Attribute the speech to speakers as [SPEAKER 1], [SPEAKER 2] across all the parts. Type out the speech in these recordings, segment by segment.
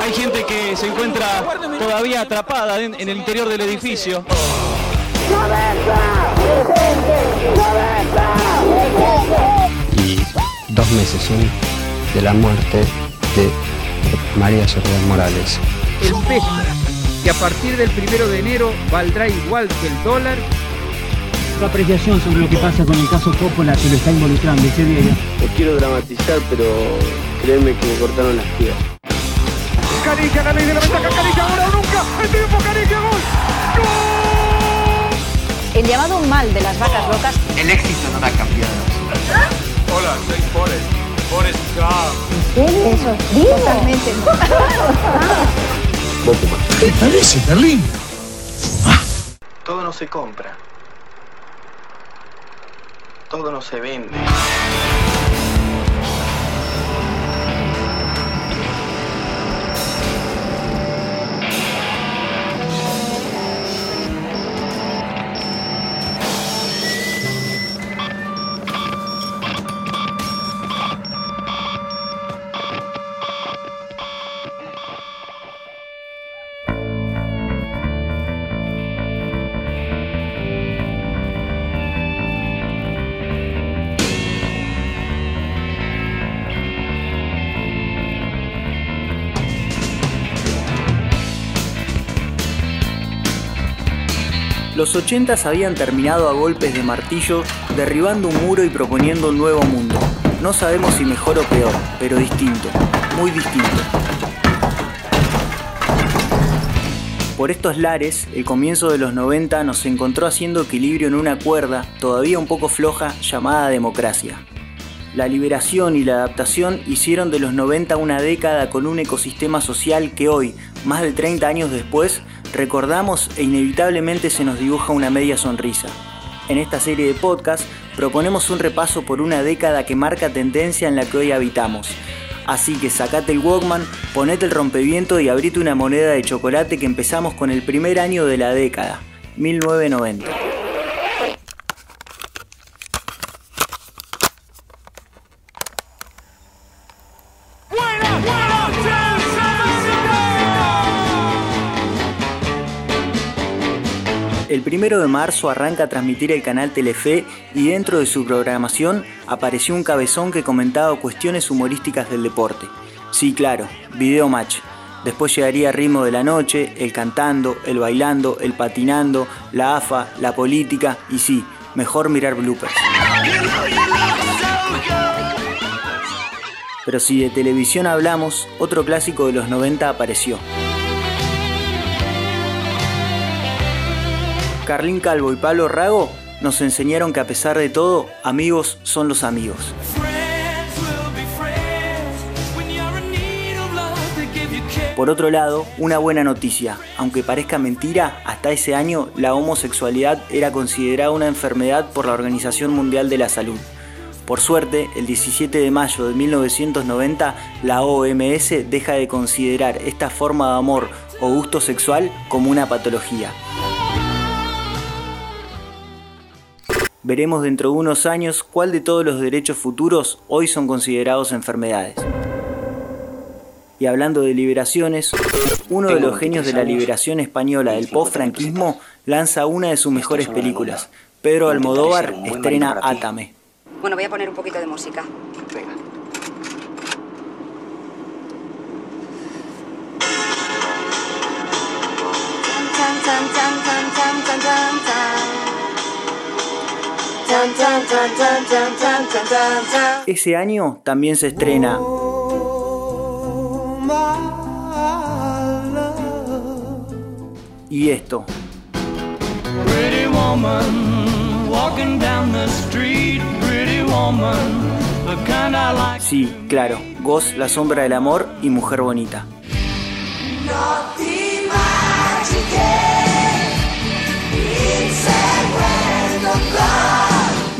[SPEAKER 1] Hay gente que se encuentra todavía atrapada en, en el interior del edificio.
[SPEAKER 2] y dos meses son de la muerte de María Soledad Morales.
[SPEAKER 3] el peso, que a partir del primero de enero valdrá igual que el dólar,
[SPEAKER 4] Tu apreciación sobre lo que pasa con el caso Coppola que lo está involucrando ese día.
[SPEAKER 5] No quiero dramatizar, pero créeme que me cortaron las piernas.
[SPEAKER 3] Caricia, la ley de la ventaja, Caricia, ahora o nunca, el tiempo, Caricia, gol,
[SPEAKER 6] El llamado mal de las vacas locas
[SPEAKER 7] El éxito no ha cambiado.
[SPEAKER 8] Hola, soy Forrest. Forrest Gump.
[SPEAKER 6] totalmente
[SPEAKER 5] Todo no se compra. Todo no se vende.
[SPEAKER 9] Los 80 habían terminado a golpes de martillo, derribando un muro y proponiendo un nuevo mundo. No sabemos si mejor o peor, pero distinto, muy distinto. Por estos lares, el comienzo de los 90 nos encontró haciendo equilibrio en una cuerda, todavía un poco floja, llamada democracia. La liberación y la adaptación hicieron de los 90 una década con un ecosistema social que hoy, más de 30 años después, recordamos e inevitablemente se nos dibuja una media sonrisa. En esta serie de podcast proponemos un repaso por una década que marca tendencia en la que hoy habitamos. Así que sacate el Walkman, ponete el rompeviento y abrite una moneda de chocolate que empezamos con el primer año de la década, 1990. Primero de marzo arranca a transmitir el canal Telefe y dentro de su programación apareció un cabezón que comentaba cuestiones humorísticas del deporte. Sí, claro, Video Match. Después llegaría Ritmo de la Noche, el cantando, el bailando, el patinando, la AFA, la política y sí, mejor mirar bloopers. Pero si de televisión hablamos, otro clásico de los 90 apareció. Carlín Calvo y Pablo Rago nos enseñaron que a pesar de todo, amigos son los amigos. Por otro lado, una buena noticia. Aunque parezca mentira, hasta ese año la homosexualidad era considerada una enfermedad por la Organización Mundial de la Salud. Por suerte, el 17 de mayo de 1990, la OMS deja de considerar esta forma de amor o gusto sexual como una patología. Veremos dentro de unos años cuál de todos los derechos futuros hoy son considerados enfermedades. Y hablando de liberaciones, uno de los genios de la liberación española del post-franquismo lanza una de sus mejores películas. Pedro Almodóvar estrena Átame.
[SPEAKER 6] Bueno, voy a poner un poquito de música.
[SPEAKER 5] Venga.
[SPEAKER 9] Ese año también se estrena y esto.
[SPEAKER 10] Pretty woman, walking down the street, pretty woman, the kind I like.
[SPEAKER 9] Sí, claro, Goz, la sombra del amor y mujer bonita.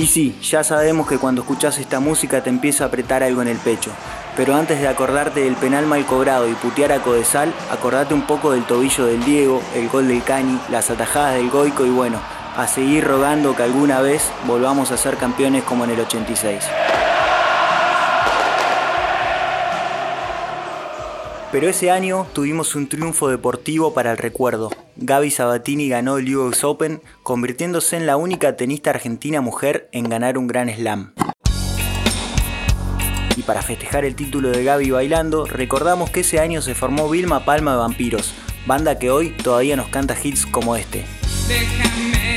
[SPEAKER 9] Y sí, ya sabemos que cuando escuchas esta música te empieza a apretar algo en el pecho. Pero antes de acordarte del penal mal cobrado y putear a Codesal, acordate un poco del tobillo del Diego, el gol del Cani, las atajadas del Goico y bueno, a seguir rogando que alguna vez volvamos a ser campeones como en el 86. Pero ese año tuvimos un triunfo deportivo para el recuerdo. Gaby Sabatini ganó el US Open, convirtiéndose en la única tenista argentina mujer en ganar un gran slam. Y para festejar el título de Gaby bailando, recordamos que ese año se formó Vilma Palma de Vampiros, banda que hoy todavía nos canta hits como este.
[SPEAKER 10] Déjame,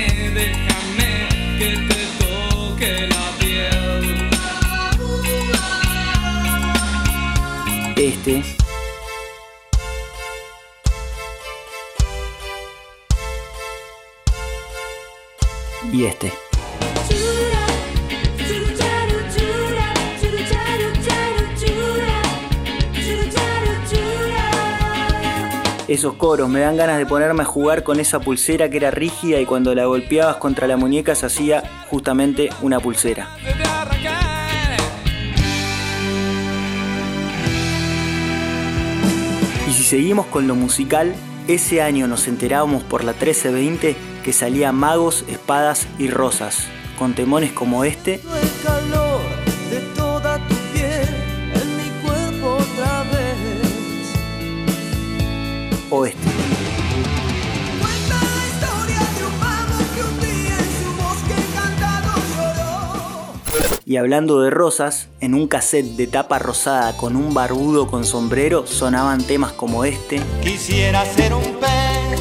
[SPEAKER 9] Esos coros me dan ganas de ponerme a jugar con esa pulsera que era rígida y cuando la golpeabas contra la muñeca se hacía justamente una pulsera. Y si seguimos con lo musical, ese año nos enterábamos por la 1320 que salía Magos, Espadas y Rosas, con temones como este Y hablando de rosas, en un cassette de tapa rosada con un barbudo con sombrero sonaban temas como este
[SPEAKER 7] Quisiera ser un pez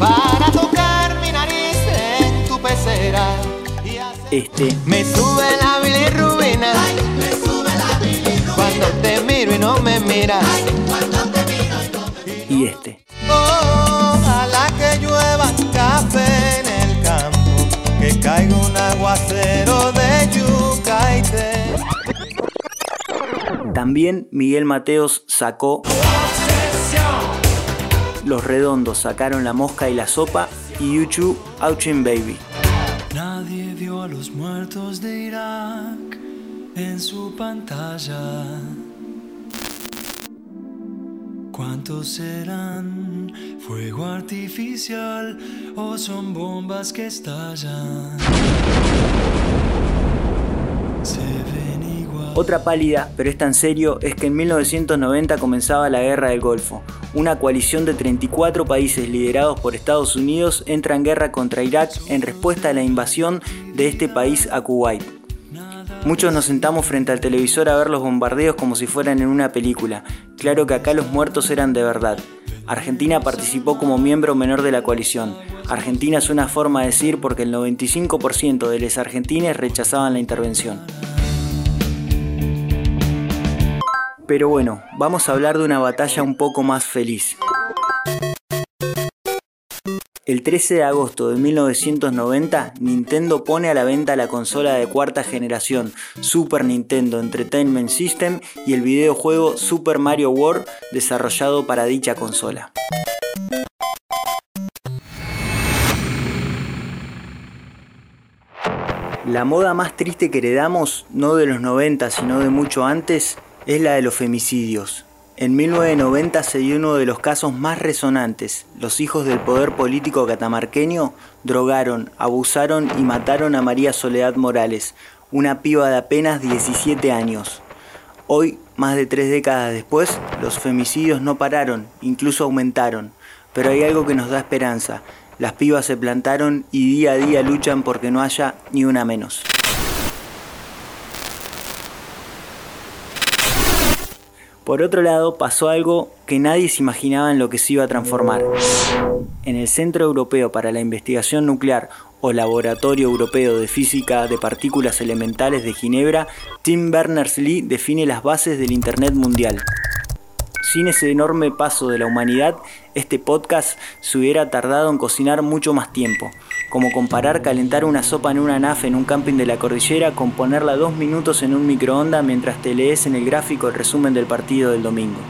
[SPEAKER 7] para tocar mi nariz en tu pecera. Y así
[SPEAKER 9] este
[SPEAKER 7] me sube la bilirrubina. me sube la bilirrubina. Cuando te miro y no me miras.
[SPEAKER 9] y este.
[SPEAKER 7] Ojalá que llueva café en el campo. Que caiga un aguacero de
[SPEAKER 9] También Miguel Mateos sacó Los Redondos sacaron La Mosca y la Sopa y YouTube Ouchin Baby.
[SPEAKER 10] Nadie vio a los muertos de Irak en su pantalla. ¿Cuántos serán? ¿Fuego artificial o son bombas que estallan? Se ven igual.
[SPEAKER 9] Otra pálida, pero es tan serio, es que en 1990 comenzaba la Guerra del Golfo. Una coalición de 34 países liderados por Estados Unidos entra en guerra contra Irak en respuesta a la invasión de este país a Kuwait. Muchos nos sentamos frente al televisor a ver los bombardeos como si fueran en una película. Claro que acá los muertos eran de verdad. Argentina participó como miembro menor de la coalición. Argentina es una forma de decir porque el 95% de los argentines rechazaban la intervención. Pero bueno, vamos a hablar de una batalla un poco más feliz. El 13 de agosto de 1990, Nintendo pone a la venta la consola de cuarta generación Super Nintendo Entertainment System y el videojuego Super Mario World desarrollado para dicha consola. La moda más triste que heredamos, no de los 90 sino de mucho antes, es la de los femicidios. En 1990 se dio uno de los casos más resonantes. Los hijos del poder político catamarqueño drogaron, abusaron y mataron a María Soledad Morales, una piba de apenas 17 años. Hoy, más de tres décadas después, los femicidios no pararon, incluso aumentaron. Pero hay algo que nos da esperanza. Las pibas se plantaron y día a día luchan porque no haya ni una menos. Por otro lado, pasó algo que nadie se imaginaba en lo que se iba a transformar. En el Centro Europeo para la Investigación Nuclear o Laboratorio Europeo de Física de Partículas Elementales de Ginebra, Tim Berners-Lee define las bases del Internet mundial. Sin ese enorme paso de la humanidad, este podcast se hubiera tardado en cocinar mucho más tiempo, como comparar calentar una sopa en una naf en un camping de la cordillera con ponerla dos minutos en un microondas mientras te lees en el gráfico el resumen del partido del domingo.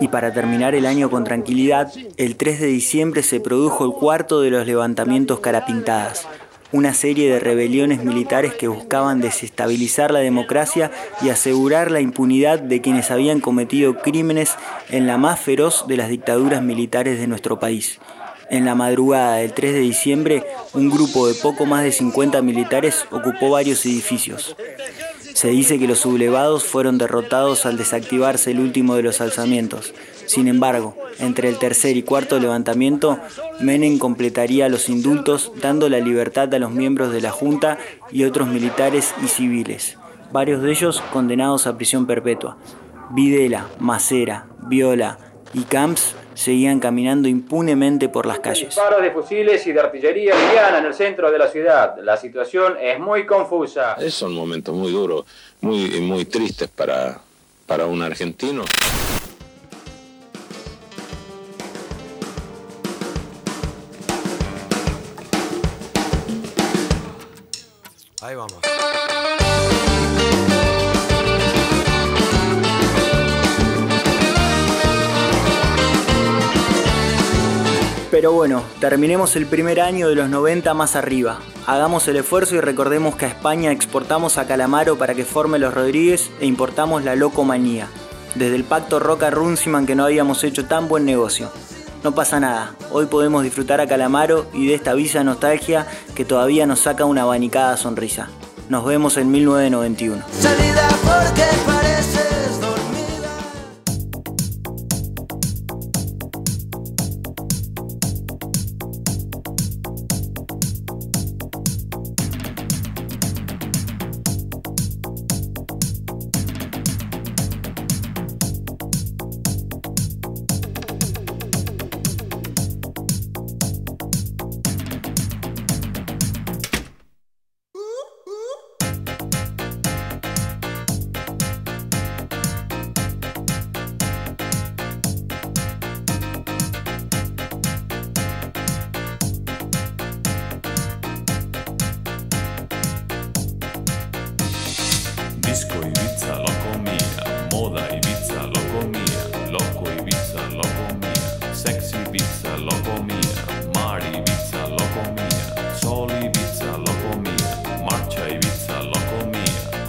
[SPEAKER 9] Y para terminar el año con tranquilidad, el 3 de diciembre se produjo el cuarto de los levantamientos carapintadas. una serie de rebeliones militares que buscaban desestabilizar la democracia y asegurar la impunidad de quienes habían cometido crímenes en la más feroz de las dictaduras militares de nuestro país. En la madrugada del 3 de diciembre, un grupo de poco más de 50 militares ocupó varios edificios. Se dice que los sublevados fueron derrotados al desactivarse el último de los alzamientos. Sin embargo, entre el tercer y cuarto levantamiento, Menem completaría los indultos dando la libertad a los miembros de la Junta y otros militares y civiles, varios de ellos condenados a prisión perpetua. Videla, Macera, Viola y Camps seguían caminando impunemente por las calles.
[SPEAKER 11] Disparos de fusiles y de artillería liviana en el centro de la ciudad. La situación es muy confusa.
[SPEAKER 12] Es un momento muy duro, muy, muy triste para, para un argentino.
[SPEAKER 13] Ahí vamos.
[SPEAKER 9] Pero bueno, terminemos el primer año de los 90 más arriba. Hagamos el esfuerzo y recordemos que a España exportamos a Calamaro para que forme los Rodríguez e importamos la Locomanía. Desde el pacto Roca-Runciman que no habíamos hecho tan buen negocio. No pasa nada, hoy podemos disfrutar a Calamaro y de esta visa nostalgia que todavía nos saca una abanicada sonrisa. Nos vemos en 1991.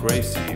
[SPEAKER 14] Gracie.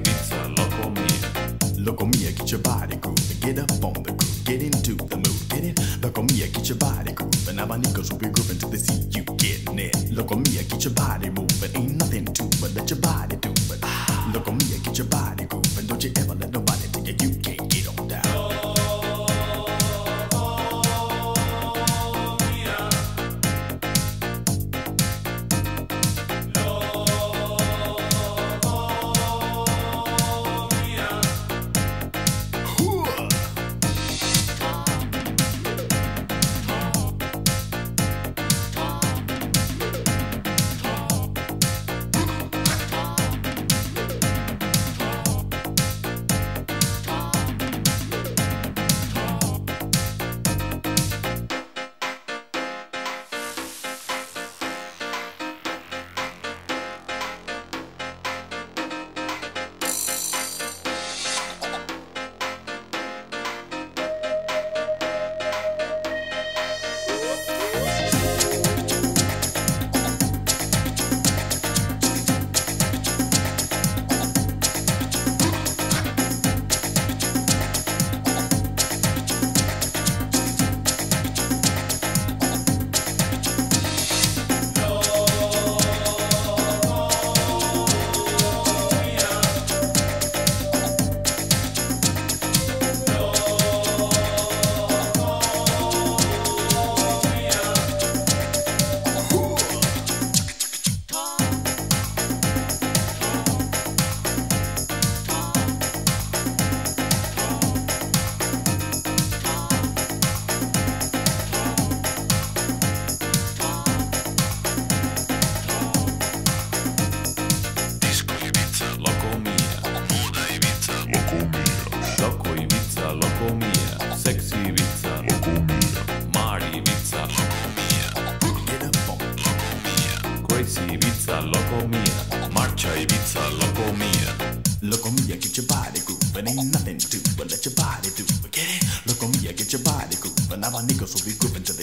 [SPEAKER 14] Ibiza, loco mía. Marcha Ibiza, loco mía. Loco
[SPEAKER 15] mia, get your body grooving, ain't nothing to but let your body do get it? Loco mia, get your body grooving, abanicos will be grooving till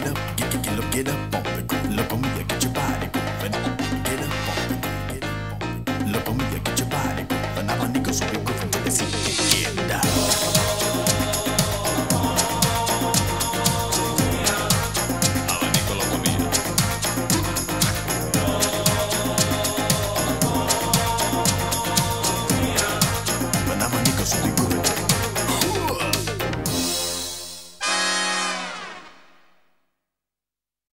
[SPEAKER 15] get up, get, get, get up, get up.